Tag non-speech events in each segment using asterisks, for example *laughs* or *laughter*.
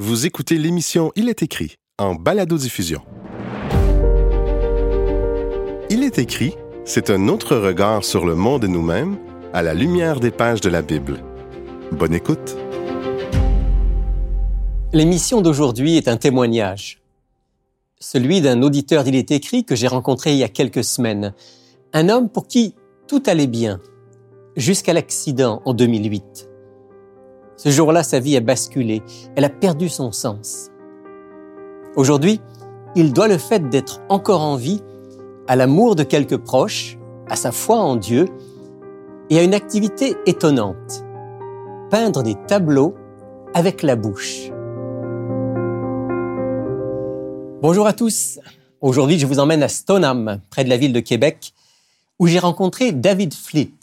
Vous écoutez l'émission Il est écrit en balado-diffusion. Il est écrit, c'est un autre regard sur le monde et nous-mêmes à la lumière des pages de la Bible. Bonne écoute. L'émission d'aujourd'hui est un témoignage. Celui d'un auditeur d'Il est écrit que j'ai rencontré il y a quelques semaines. Un homme pour qui tout allait bien, jusqu'à l'accident en 2008. Ce jour-là, sa vie a basculé, elle a perdu son sens. Aujourd'hui, il doit le fait d'être encore en vie à l'amour de quelques proches, à sa foi en Dieu et à une activité étonnante, peindre des tableaux avec la bouche. Bonjour à tous. Aujourd'hui, je vous emmène à Stoneham, près de la ville de Québec, où j'ai rencontré David Fleet.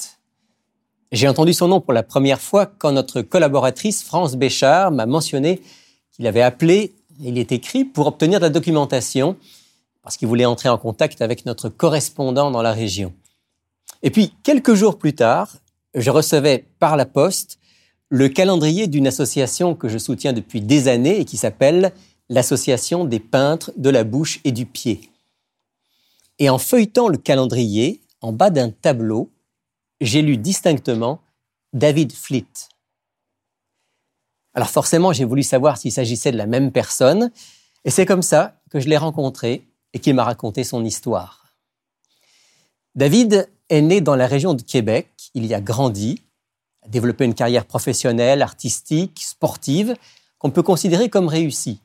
J'ai entendu son nom pour la première fois quand notre collaboratrice France Béchard m'a mentionné qu'il avait appelé, il est écrit, pour obtenir de la documentation, parce qu'il voulait entrer en contact avec notre correspondant dans la région. Et puis, quelques jours plus tard, je recevais par la poste le calendrier d'une association que je soutiens depuis des années et qui s'appelle l'Association des peintres de la bouche et du pied. Et en feuilletant le calendrier, en bas d'un tableau, j'ai lu distinctement David Fleet. Alors forcément, j'ai voulu savoir s'il s'agissait de la même personne, et c'est comme ça que je l'ai rencontré et qu'il m'a raconté son histoire. David est né dans la région de Québec, il y a grandi, a développé une carrière professionnelle, artistique, sportive, qu'on peut considérer comme réussie.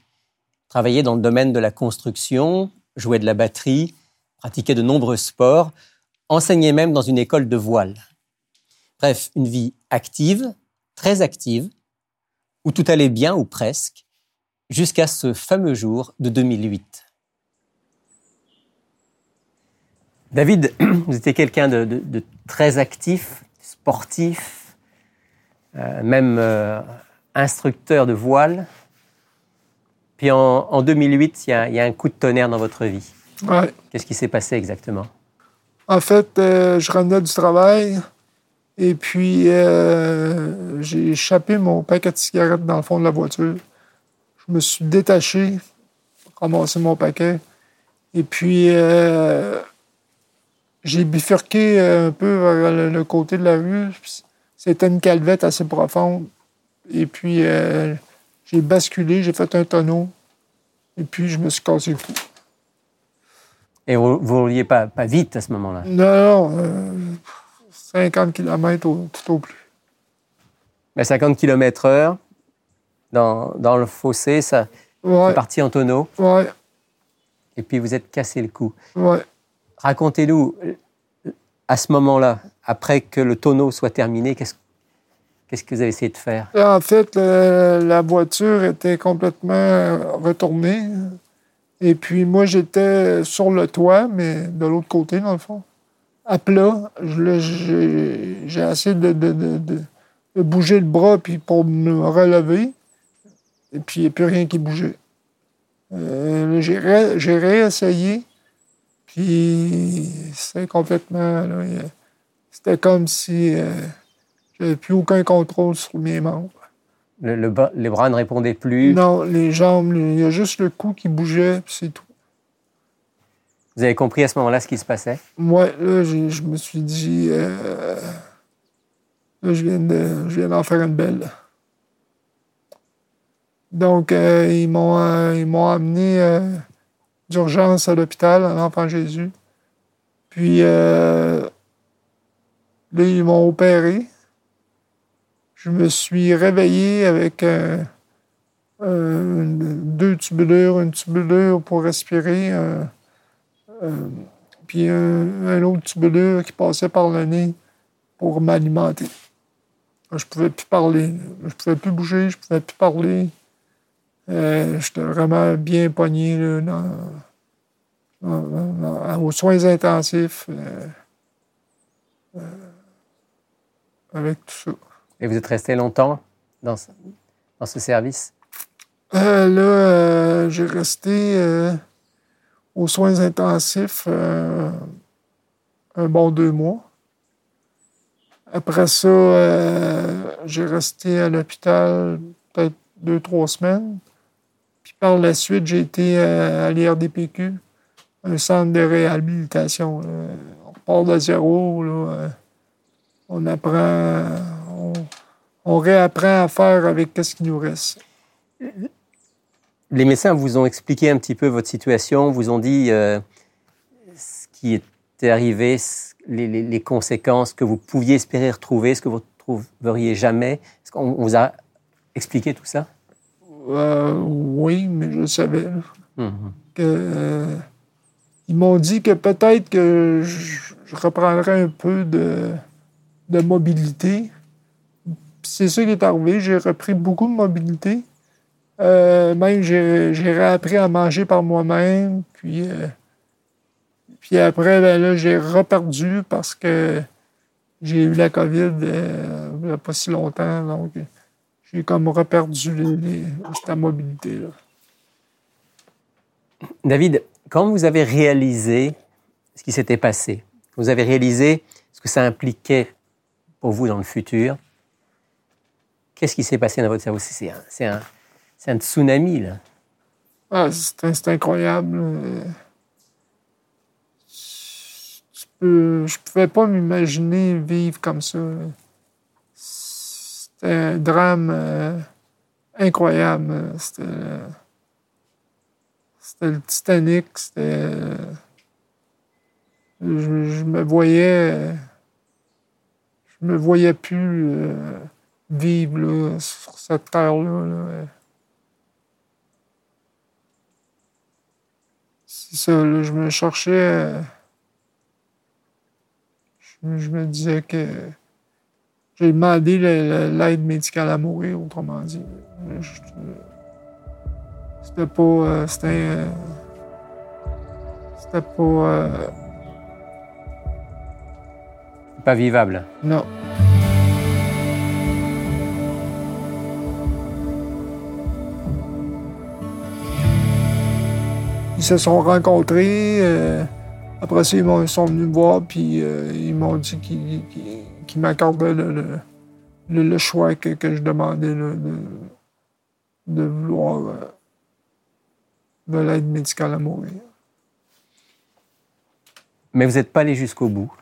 Travaillait dans le domaine de la construction, jouait de la batterie, pratiquait de nombreux sports, enseignait même dans une école de voile. Bref, une vie active, très active, où tout allait bien ou presque, jusqu'à ce fameux jour de 2008. David, *clears throat* vous étiez quelqu'un de, très actif, sportif, euh, même euh, instructeur de voile. Puis en, 2008, il y, a, un coup de tonnerre dans votre vie. Ouais. Qu'est-ce qui s'est passé exactement? En fait, euh, je revenais du travail et puis euh, j'ai échappé mon paquet de cigarettes dans le fond de la voiture. Je me suis détaché, ramassé mon paquet et puis euh, j'ai bifurqué un peu vers le, côté de la rue. C'était une calvette assez profonde. Et puis j'ai basculé, j'ai fait un tonneau et puis je me suis cassé le cou. Et vous ne rouliez pas, pas vite à ce moment-là? Non, 50 km au, tout au plus. Mais 50 km heure, dans, dans le fossé, ça ouais. est parti en tonneau. Ouais. Et puis vous êtes cassé le cou. Ouais. Racontez-nous, à ce moment-là, après que le tonneau soit terminé, qu'est-ce Qu'est-ce que vous avez essayé de faire? En fait, la voiture était complètement retournée. Et puis moi, j'étais sur le toit, mais de l'autre côté, dans le fond. À plat, j'ai essayé de, bouger le bras puis pour me relever. Et puis, il n'y a plus rien qui bougeait. Euh, j'ai réessayé. Puis, c'était complètement... C'était comme si euh, j'avais plus aucun contrôle sur mes membres. Le, les bras ne répondaient plus? Non, les jambes, il y a juste le cou qui bougeait, c'est tout. Vous avez compris à ce moment-là ce qui se passait? Moi, là, je me suis dit, euh, là, je viens, d'en faire une belle. Donc, euh, ils m'ont euh, ils m'ont amené d'urgence à l'hôpital, à l'Enfant Jésus. Puis, là, ils m'ont opéré je me suis réveillé avec euh, deux tubulures, une tubulure pour respirer, euh, euh, puis un, autre tubulure qui passait par le nez pour m'alimenter. Je pouvais plus parler, je pouvais plus bouger, je pouvais plus parler. J'étais vraiment bien pogné aux soins intensifs avec tout ça. Et vous êtes resté longtemps dans ce, dans ce service? Euh, là, euh, j'ai resté euh, aux soins intensifs un bon deux mois. Après ça, j'ai resté à l'hôpital peut-être deux, trois semaines. Puis par la suite, j'ai été à l'IRDPQ, un centre de réhabilitation. On part de zéro. Là. On apprend, on, réapprend à faire avec ce qui nous reste. Les médecins vous ont expliqué un petit peu votre situation, vous ont dit euh, ce qui était arrivé, les, conséquences que vous pouviez espérer retrouver, ce que vous ne trouveriez jamais. Est-ce qu'on vous a expliqué tout ça? Euh, oui, mais je savais mhm. que. Euh, ils m'ont dit que peut-être que je, reprendrais un peu de, de mobilité. C'est ça qui est arrivé. J'ai repris beaucoup de mobilité. Euh, même, j'ai réappris à manger par moi-même. Puis, puis après, ben là, j'ai reperdu parce que j'ai eu la COVID il n'y a pas si longtemps. Donc, j'ai comme reperdu les, cette mobilité-là. David, quand vous avez réalisé ce qui s'était passé, vous avez réalisé ce que ça impliquait pour vous dans le futur, qu'est-ce qui s'est passé dans votre cerveau? C'est un, un, tsunami, là. Ah, c'est incroyable. Je ne pouvais pas m'imaginer vivre comme ça. C'était un drame euh, incroyable. C'était, le Titanic. C'était. Je, me voyais. Je me voyais plus euh, vivre sur cette terre-là. C'est ça, je me cherchais. je me disais que j'ai demandé l'aide médicale à mourir, autrement dit. C'était pas. Euh, c'était. Euh, c'était pas. Euh, pas vivable. Non. Ils se sont rencontrés. après ça, ils, sont venus me voir, puis ils m'ont dit qu'ils qui m'accordait le, le, choix que, que, je demandais de, de, vouloir euh, de l'aide médicale à mourir. Mais vous n'êtes pas allé jusqu'au bout?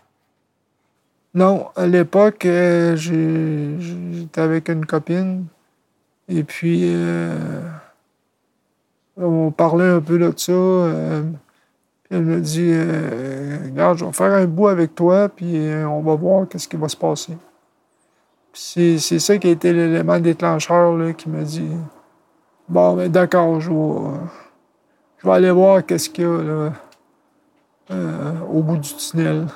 Non, à l'époque, euh, j'étais avec une copine et puis euh, on parlait un peu de ça. Elle me dit euh, Regarde, je vais faire un bout avec toi, puis euh, on va voir qu'est-ce qui va se passer. C'est ça qui a été l'élément déclencheur là, qui m'a dit Bon, mais ben, d'accord, je vais, aller voir qu'est-ce qu'il y a euh, au bout du tunnel.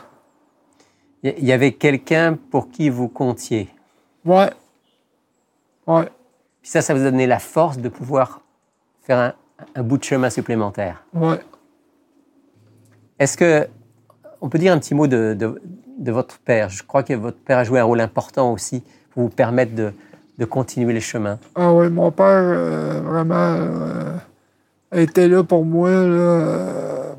Il y avait quelqu'un pour qui vous comptiez? Ouais. Ouais. Puis ça, ça vous a donné la force de pouvoir faire un, un bout de chemin supplémentaire. Ouais. Est-ce que on peut dire un petit mot de, votre père? Je crois que votre père a joué un rôle important aussi pour vous permettre de, continuer les chemins. Ah oui, mon père, euh, vraiment, euh, était là pour moi. Euh,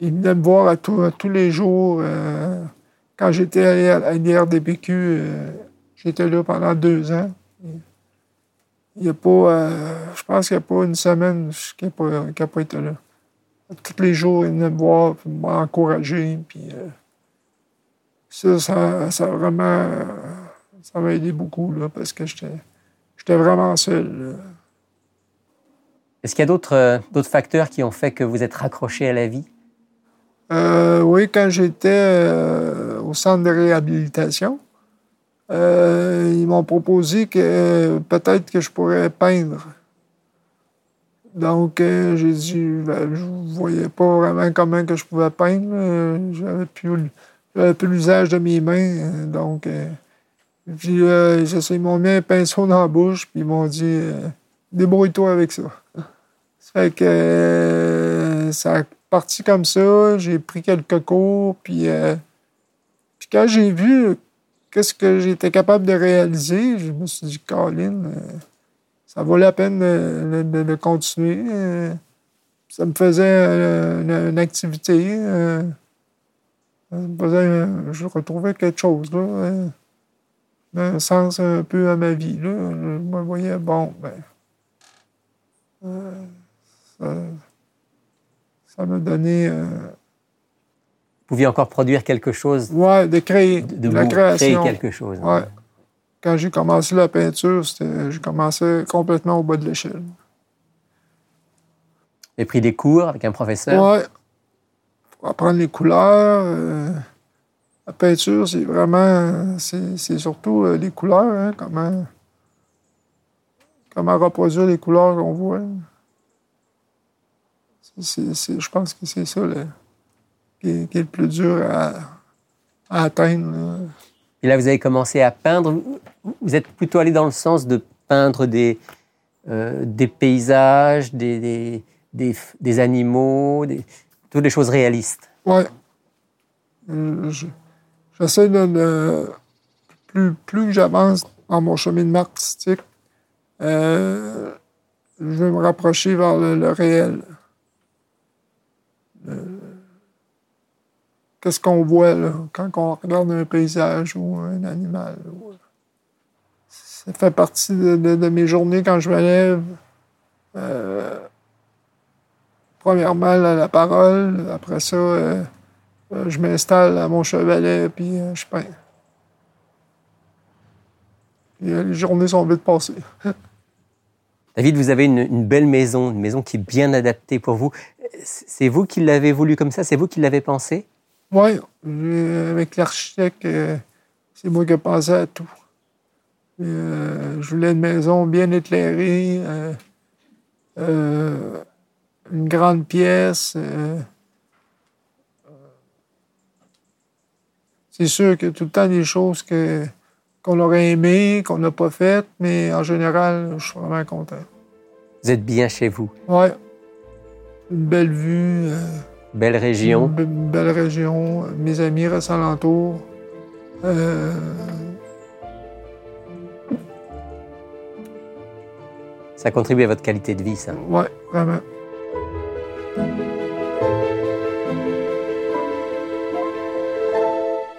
il venait me voir à, tous les jours. quand j'étais allé à l'IRDPQ, j'étais là pendant deux ans. Il y a pas, euh, je pense qu'il n'y a pas une semaine qu'il n'a pas, pas, été là. Tous les jours, il venait me voir, m'encourager. Puis, euh, ça, ça, ça, vraiment, ça m'a aidé beaucoup, là, parce que j'étais vraiment seul. Est-ce qu'il y a d'autres euh, d'autres facteurs qui ont fait que vous êtes raccroché à la vie? oui, quand j'étais au centre de réhabilitation, euh, ils m'ont proposé que euh, peut-être que je pourrais peindre. Donc, euh, j'ai dit, ben, je ne voyais pas vraiment comment que je pouvais peindre. J'avais plus, plus l'usage de mes mains. donc, puis, ils m'ont mis un pinceau dans la bouche, puis ils m'ont dit, débrouille-toi avec ça. *laughs* ça fait que ça a parti comme ça. J'ai pris quelques cours, puis quand j'ai vu qu'est-ce que j'étais capable de réaliser, je me suis dit, Colin, euh, ça vaut la peine de, continuer. Euh, ça me faisait euh, une, activité. je retrouvais quelque chose. Là, un sens un peu à ma vie. Là. Je me voyais, bon, ben, ça, ça euh, Vous pouviez encore produire quelque chose, ouais, de créer, de, de vous la création. créer quelque chose. Ouais. Quand j'ai commencé la peinture, j'ai commencé complètement au bas de l'échelle. Avez pris des cours avec un professeur? Ouais. Pour apprendre les couleurs. euh, la peinture, c'est vraiment. C'est, surtout euh, les couleurs, hein, comment. Comment reproduire les couleurs qu'on voit. Je pense que c'est ça là, qui, est, qui est le plus dur à, à atteindre. là. Et là, vous avez commencé à peindre. Vous- êtes plutôt allé dans le sens de peindre des, euh, des paysages, des, des, des, des animaux, des, toutes des choses réalistes. Ouais. Euh, je- J'essaie de, de- plus, plus que j'avance dans mon cheminement artistique, euh, je vais me rapprocher vers le, le réel. Le- Qu'est-ce qu'on voit là, quand on regarde un paysage ou un animal? Ça fait partie de, mes journées quand je me lève. Euh, premièrement, la, la parole. Après ça, euh, euh, je m'installe à mon chevalet, puis euh, je peins. Puis, les journées sont vite passées. *laughs* David, vous avez une belle maison, une maison qui est bien adaptée pour vous. C'est vous qui l'avez voulu comme ça? C'est vous qui l'avez pensé? Oui, avec l'architecte, euh, c'est moi qui ai pensé à tout. Euh, je voulais une maison bien éclairée, euh, euh, une grande pièce. euh, c'est sûr qu'il y a tout le temps des choses que, qu'on aurait aimées, qu'on n'a pas faites, mais en général, je suis vraiment content. Vous êtes bien chez vous. Ouais. Une belle vue. Belle région. Be- belle région. Mes amis restent alentour. Euh, Ça contribue à votre qualité de vie, ça. ouais, vraiment.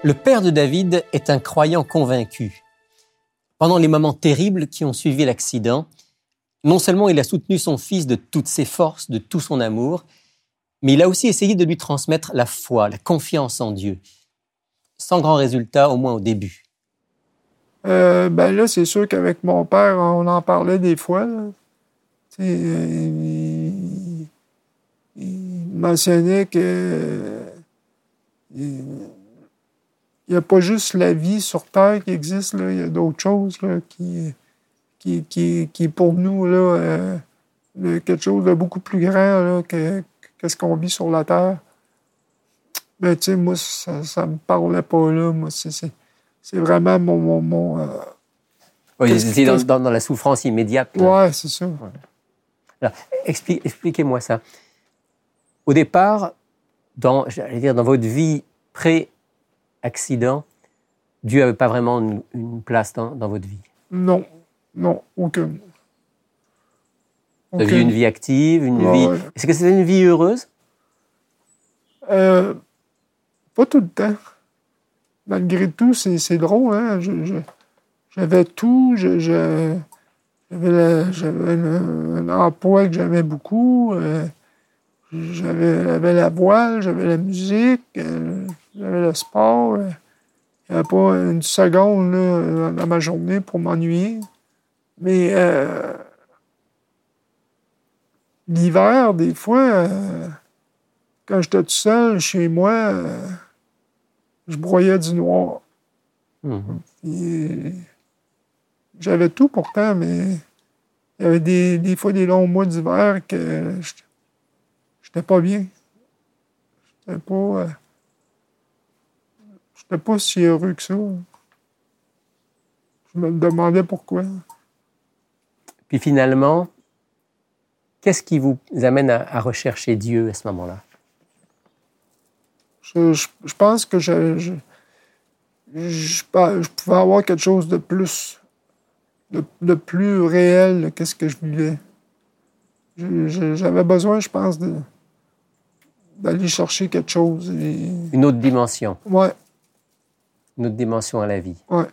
Le père de David est un croyant convaincu. Pendant les moments terribles qui ont suivi l'accident, non seulement il a soutenu son fils de toutes ses forces, de tout son amour, mais il a aussi essayé de lui transmettre la foi, la confiance en Dieu. Sans grand résultat, au moins au début. Euh, ben là, c'est sûr qu'avec mon père, on en parlait des fois. euh, il, mentionnait que il n'y a pas juste la vie sur Terre qui existe, il y a d'autres choses là, qui, qui, qui, qui, pour nous, là, euh, quelque chose de beaucoup plus grand que, que ce qu'on vit sur la Terre? Mais tu sais, moi, ça ne me parlait pas là. Moi, c'est- vraiment mon. mon, mon, euh, Oui, Qu'est-ce- c'est dans, qu'est-ce- dans- dans la souffrance immédiate. Ouais, c'est ça. Alors, expli- expliquez-moi ça. Au départ, dans, dire, dans votre vie pré-accident, Dieu n'avait pas vraiment une, une place dans, dans votre vie? Non, non, aucune. Vous aviez une vie active, une vie. ouais. Est-ce que c'était une vie heureuse Euh, pas tout le temps. Malgré tout, c'est c'est drôle, hein? J'avais tout, j'avais un, emploi que j'aimais beaucoup, euh, j'avais j'avais la voile, j'avais la musique, euh, j'avais le sport. euh, Il n'y avait pas une seconde là, dans ma journée pour m'ennuyer. Mais euh, l'hiver, des fois, euh, quand j'étais tout seul chez moi, euh, je broyais du noir. Mhm. J'avais tout pourtant, mais il y avait des, des fois des longs mois d'hiver que j'étais- j'étais pas bien. J'étais pas. euh, j'étais pas si heureux que ça. Je me demandais pourquoi. Puis finalement, qu'est-ce qui vous amène à, à rechercher Dieu à ce moment-là? Je, je- je pense que je, pouvais avoir quelque chose de plus, de, de plus réel que ce que je vivais. J'avais besoin, je pense, d'aller chercher quelque chose. Et, Une autre dimension, ouais, une autre dimension à la vie. ouais.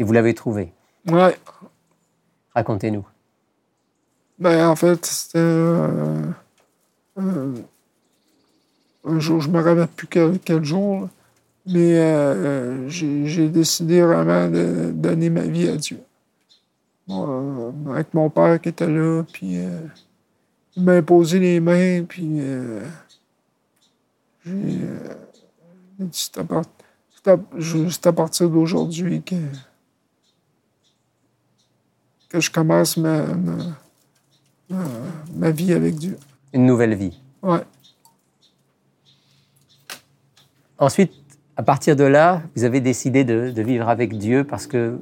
Et vous l'avez trouvé? Ouais. Racontez-nous. Ben, en fait, c'était euh, euh, un jour, je me rappelle plus quel, quel jour, mais euh, j'ai décidé vraiment de donner ma vie à Dieu. Avec mon père qui était là, puis il m'a imposé les mains, puis j'ai dit, c'est à partir d'aujourd'hui que, que je commence ma, ma, ma- vie avec Dieu. Une nouvelle vie. Ouais. Ensuite, à partir de là, vous avez décidé de, de vivre avec Dieu parce que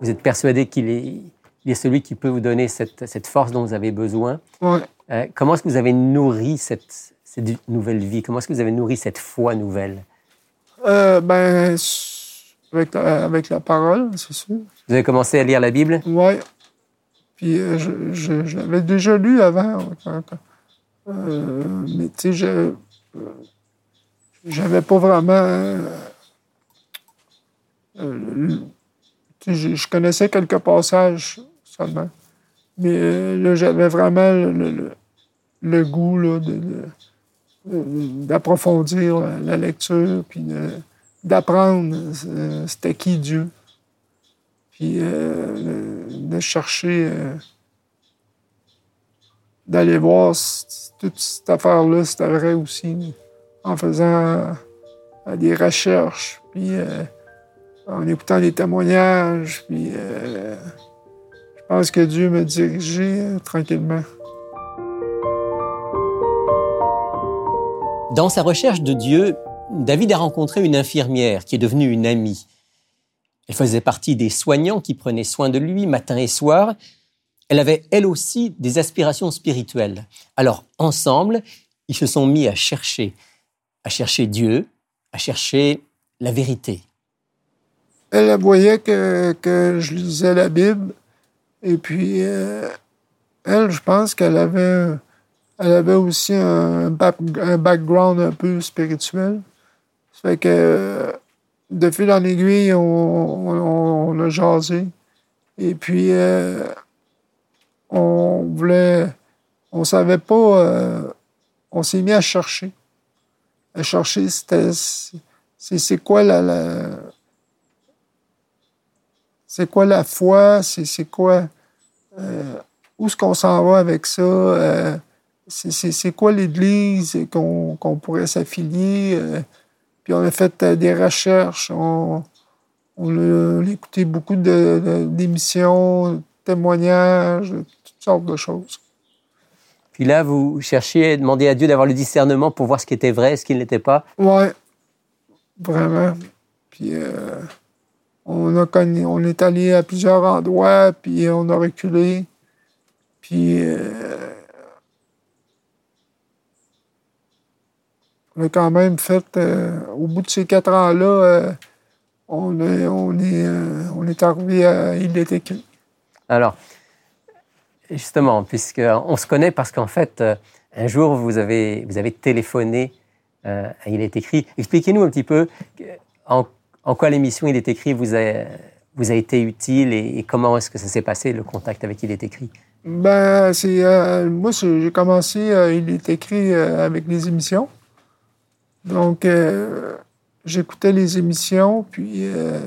vous êtes persuadé qu'il est, il est celui qui peut vous donner cette, cette force dont vous avez besoin. Ouais. Euh, comment est-ce que vous avez nourri cette, cette nouvelle vie? Comment est-ce que vous avez nourri cette foi nouvelle? Euh, ben, avec la, avec la parole, c'est sûr. Vous avez commencé à lire la Bible? Ouais. Puis euh, je, l'avais déjà lu avant. euh, mais tu sais, je euh, j'avais pas vraiment. euh, je, connaissais quelques passages seulement. Mais là, j'avais vraiment le, goût là, d'approfondir la, lecture, puis d'apprendre c'était qui Dieu puis euh, de chercher, euh, d'aller voir si toute cette affaire-là, c'était vrai aussi, en faisant euh, des recherches, puis euh, en écoutant des témoignages, puis euh, je pense que Dieu m'a dirigé euh, tranquillement. Dans sa recherche de Dieu, David a rencontré une infirmière qui est devenue une amie. Elle faisait partie des soignants qui prenaient soin de lui matin et soir. Elle avait elle aussi des aspirations spirituelles. Alors ensemble, ils se sont mis à chercher, à chercher Dieu, à chercher la vérité. Elle, voyait que, que je lisais la Bible. Et puis, euh, elle, je pense qu'elle avait, elle avait aussi un, back- un background un peu spirituel. Ça fait que, de fil en aiguille, on, a jasé. Et puis, euh, on voulait. On savait pas. euh, on s'est mis à chercher. À chercher, c'était. C'est quoi la- c'est quoi la foi, c'est quoi, euh, où est-ce qu'on s'en va avec ça, c'est- quoi l'Église qu'on pourrait s'affilier? Puis on a fait euh, des recherches, on, on a, écouté beaucoup de- de- d'émissions, témoignages, toutes sortes de choses. Puis là, vous cherchiez, demandez à Dieu d'avoir le discernement pour voir ce qui était vrai, ce qui ne l'était pas. Ouais, vraiment. Puis euh, on a connu, on est allé à plusieurs endroits, puis on a reculé. Puis euh, on a quand même fait, euh, au bout de ces quatre ans-là, euh, on, est, on, est, euh, on est arrivé à Il est écrit. Alors, justement, puisqu'on se connaît parce qu'en fait, euh, un jour, vous avez, vous avez téléphoné à Il est écrit. Expliquez-nous un petit peu en, en quoi l'émission Il est écrit vous a, vous a été utile et, et comment est-ce que ça s'est passé, le contact avec Il est écrit. Ben, c'est. moi, j'ai commencé, il est écrit avec les émissions. Donc, euh, j'écoutais les émissions, puis euh,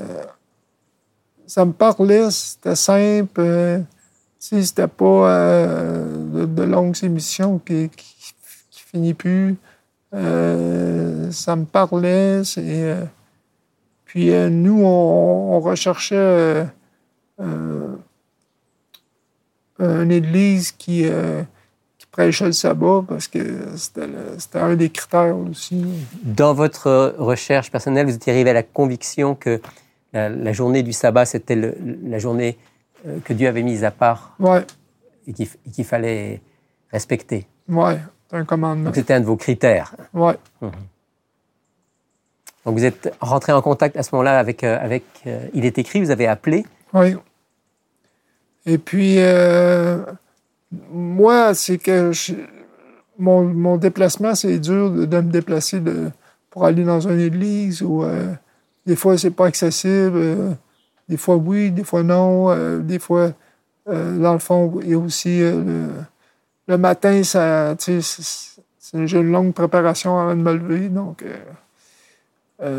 ça me parlait, c'était simple. euh, sais, c'était pas euh, de, de longues émissions qui, qui, qui finissent plus. Euh, ça me parlait, euh, puis nous, on, on recherchait. une église qui, euh, prêchait le sabbat parce que c'était un des critères aussi. Dans votre recherche personnelle, vous étiez arrivé à la conviction que la, la journée du sabbat, c'était la journée euh, que Dieu avait mise à part Ouais, et qu'il fallait respecter. ouais, c'est un commandement. Donc c'était un de vos critères. Ouais, Donc vous êtes rentré en contact à ce moment-là avec, euh, avec euh, Il est écrit, vous avez appelé. oui. Et puis, euh, moi, c'est que mon, mon déplacement, c'est dur de, de me déplacer pour aller dans une église ou euh, des fois, c'est pas accessible. euh, des fois oui, des fois non. des fois, dans le fond, a aussi le, le, matin, ça, j'ai une longue préparation avant de me lever, donc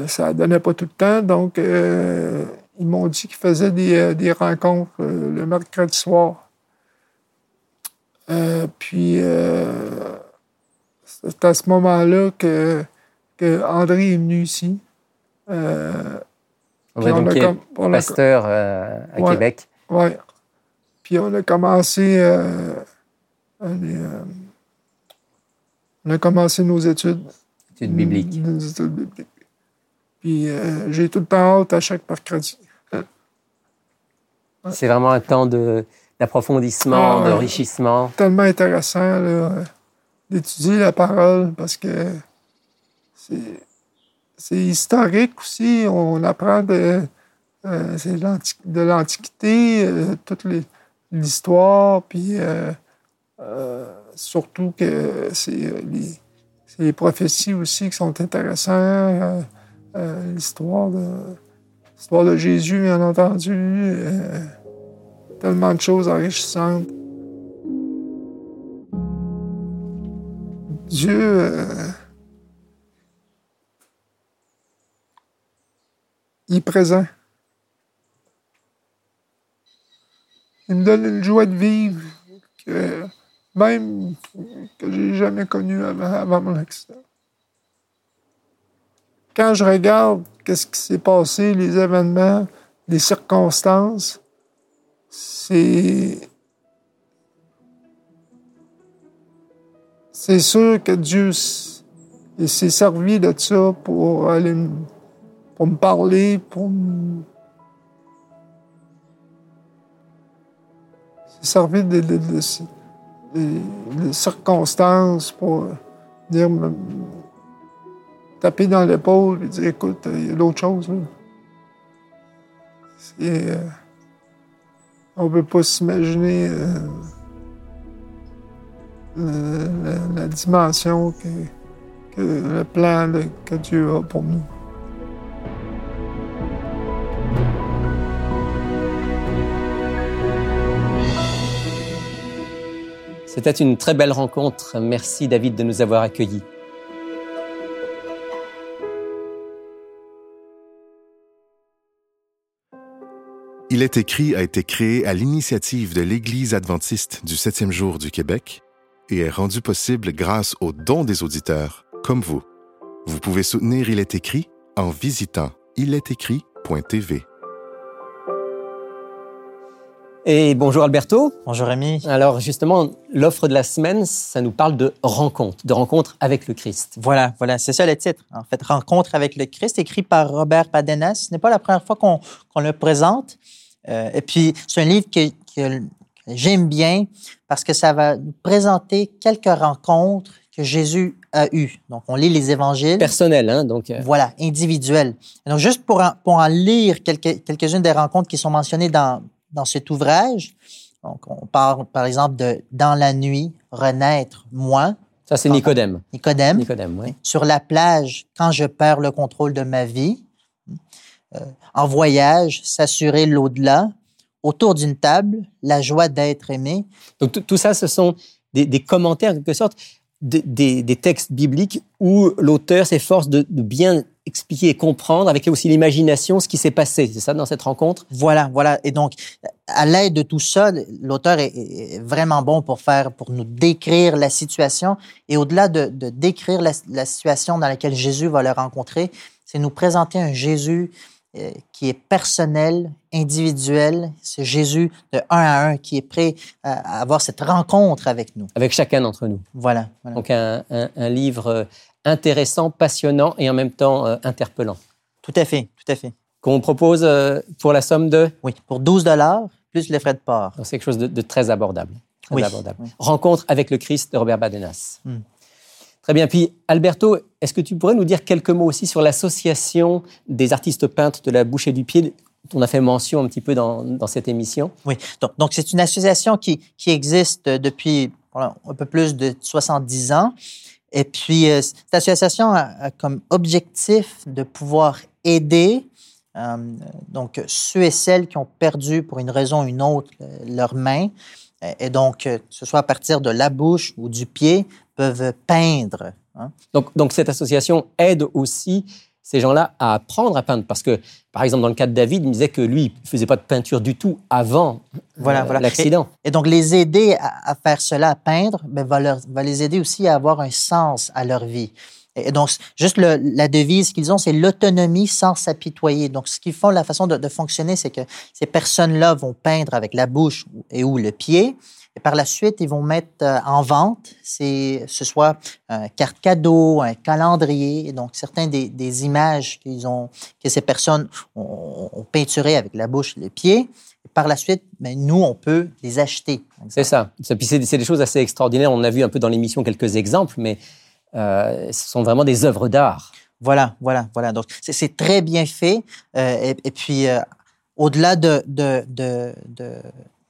ça donnait pas tout le temps. Donc, ils m'ont dit qu'ils faisaient des, des rencontres le mercredi soir. Puis, c'est à ce moment-là que, que André est venu ici. Euh, on pasteur euh, à Québec. Oui. Puis on a commencé, euh, euh, on a commencé nos études. Études bibliques. Nos études bibliques. Puis j'ai tout le temps hâte à chaque mercredi. C'est vraiment un temps d'approfondissement, ah, d'enrichissement. Tellement intéressant d'étudier la parole parce que c'est historique aussi. On apprend de, euh, de l'Antiquité, euh, toute l'histoire, puis euh, surtout que c'est les, prophéties aussi qui sont intéressantes. l'histoire de, l'histoire de Jésus, bien entendu. Tellement de choses enrichissantes. Dieu il est présent. Il me donne une joie de vivre que même que j'ai jamais connue avant, mon accident. Quand je regarde qu'est-ce qui s'est passé, les événements, les circonstances, c'est c'est sûr que Dieu s'est servi de ça pour aller pour me parler, pour me... C'est servi de, circonstances pour dire, me, taper dans l'épaule et dire, écoute, il y a d'autres choses. Euh, on peut pas s'imaginer euh, la, dimension que, le plan que Dieu a pour nous. C'était une très belle rencontre. Merci David de nous avoir accueillis. Il est écrit a été créé à l'initiative de l'Église adventiste du septième jour du Québec et est rendu possible grâce aux dons des auditeurs, comme vous. Vous pouvez soutenir Il est écrit en visitant ilestécrit.tv. Et bonjour Alberto. Bonjour Rémi. Alors justement, l'offre de la semaine, ça nous parle de rencontre, de rencontre avec le Christ. Voilà, voilà, c'est ça le titre. En fait, Rencontre avec le Christ, écrit par Robert Padenas. Ce n'est pas la première fois qu'on le présente. Euh, et puis, c'est un livre que, que j'aime bien parce que ça va nous présenter quelques rencontres que Jésus a eues. Donc, on lit les évangiles. Personnels, hein, donc. Euh. Voilà, individuels. donc, juste pour en, pour en lire quelques, quelques-unes des rencontres qui sont mentionnées dans, dans cet ouvrage. Donc, on parle, par exemple, de Dans la nuit, renaître, moi. Ça, c'est Nicodème. Nicodème. Nicodème, oui. Sur la plage, quand je perds le contrôle de ma vie. Euh, en voyage, s'assurer l'au-delà. Autour d'une table, la joie d'être aimé. Donc, tout ça, ce sont des, des commentaires, en quelque sorte, des, des, textes bibliques où l'auteur s'efforce de, de, bien expliquer et comprendre avec aussi l'imagination ce qui s'est passé. C'est ça dans cette rencontre? Voilà, voilà. Et donc, à l'aide de tout ça, l'auteur est, vraiment bon pour faire, pour nous décrire la situation. Et au-delà de, de, décrire la, la, situation dans laquelle Jésus va le rencontrer, c'est nous présenter un Jésus euh, qui est personnel, individuel. C'est Jésus de un à un qui est prêt à avoir cette rencontre avec nous. Avec chacun d'entre nous. Voilà. Donc un, un, livre euh, intéressant, passionnant et en même temps euh, interpellant. Tout à fait, tout à fait. Qu'on propose pour la somme de? Oui, pour 12 dollars plus les frais de port. C'est quelque chose de, très abordable. Très abordable. Rencontre avec le Christ de Robert Badenas. Hmm. Très bien. Puis, Alberto, est-ce que tu pourrais nous dire quelques mots aussi sur l'association des artistes peintres de la bouche et du pied dont on a fait mention un petit peu dans, dans cette émission? Oui. Donc, c'est une association qui, qui existe depuis un peu plus de 70 ans. Et puis, euh, cette association a, comme objectif de pouvoir aider Euh, donc, ceux et celles qui ont perdu pour une raison ou une autre leurs mains, et donc, que ce soit à partir de la bouche ou du pied, peuvent peindre. Hein. Donc, donc, cette association aide aussi ces gens-là à apprendre à peindre. Parce que, par exemple, dans le cas de David, il me disait que lui, il ne faisait pas de peinture du tout avant voilà, euh, voilà. l'accident. Et, donc, les aider à, faire cela, à peindre, ben, va, leur, va les aider aussi à avoir un sens à leur vie. Et donc, juste la devise qu'ils ont, c'est l'autonomie sans s'apitoyer. Donc, ce qu'ils font, la façon de, de fonctionner, c'est que ces personnes-là vont peindre avec la bouche et ou le pied. Et par la suite, ils vont mettre euh, en vente, ce soit un carte cadeau, un calendrier, donc certains des, images qu'ils ont, que ces personnes ont, peinturées avec la bouche et les pieds. Et par la suite, ben, nous, on peut les acheter. C'est ça. c'est des choses assez extraordinaires. On a vu un peu dans l'émission quelques exemples, mais euh, ce sont vraiment des œuvres d'art. Voilà, voilà, voilà. Donc, c'est très bien fait. Euh, et, puis, au-delà de, de, de,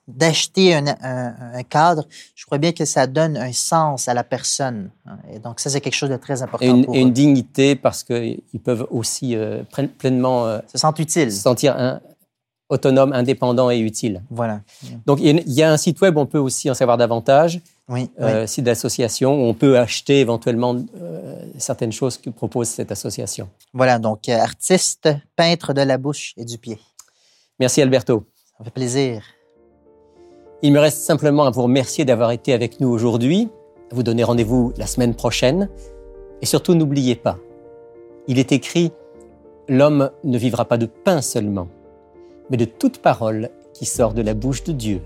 d'acheter un, un, cadre, je crois bien que ça donne un sens à la personne. Et donc, ça, c'est quelque chose de très important. Et une, pour une dignité parce qu'ils peuvent aussi euh, pleinement euh, se sentir utile. Se sentir un, autonome, indépendant et utile. Voilà. Donc, il y a un site web, on peut aussi en savoir davantage. Oui. Euh, Site d'association où on peut acheter éventuellement euh, certaines choses que propose cette association. Voilà, donc artiste, peintre de la bouche et du pied. Merci Alberto. Ça fait plaisir. Il me reste simplement à vous remercier d'avoir été avec nous aujourd'hui, à vous donner rendez-vous la semaine prochaine. Et surtout, n'oubliez pas, il est écrit, L'homme ne vivra pas de pain seulement, mais de toute parole qui sort de la bouche de Dieu.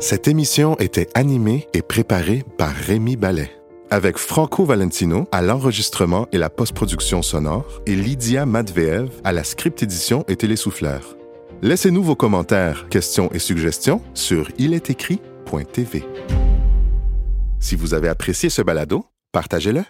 Cette émission était animée et préparée par Rémi Ballet, avec Franco Valentino à l'enregistrement et la post-production sonore et Lydia Matveev à la script édition et télésouffleur. Laissez-nous vos commentaires, questions et suggestions sur ilestécrit.tv. Si vous avez apprécié ce balado, partagez-le